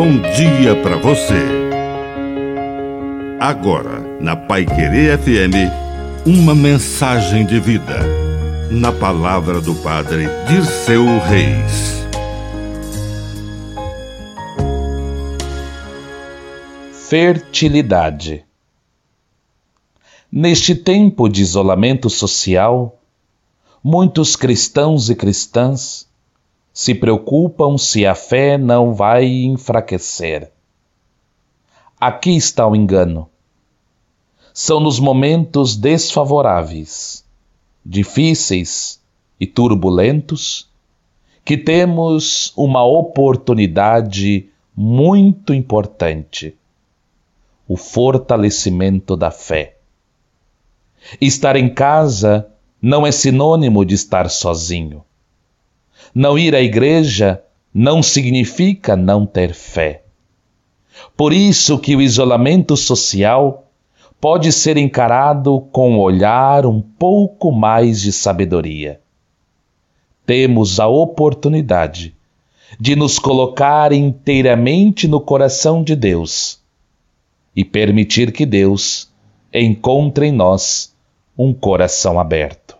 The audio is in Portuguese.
bom dia para você. Agora, na Pai Querer FM, uma mensagem de vida. Na palavra do Padre de seu Reis. Fertilidade. Neste tempo de isolamento social, muitos cristãos e cristãs se preocupam se a fé não vai enfraquecer. Aqui está o engano. São nos momentos desfavoráveis, difíceis e turbulentos que temos uma oportunidade muito importante: o fortalecimento da fé. Estar em casa não é sinônimo de estar sozinho. Não ir à igreja não significa não ter fé. Por isso que o isolamento social pode ser encarado com um olhar um pouco mais de sabedoria. Temos a oportunidade de nos colocar inteiramente no coração de Deus e permitir que Deus encontre em nós um coração aberto.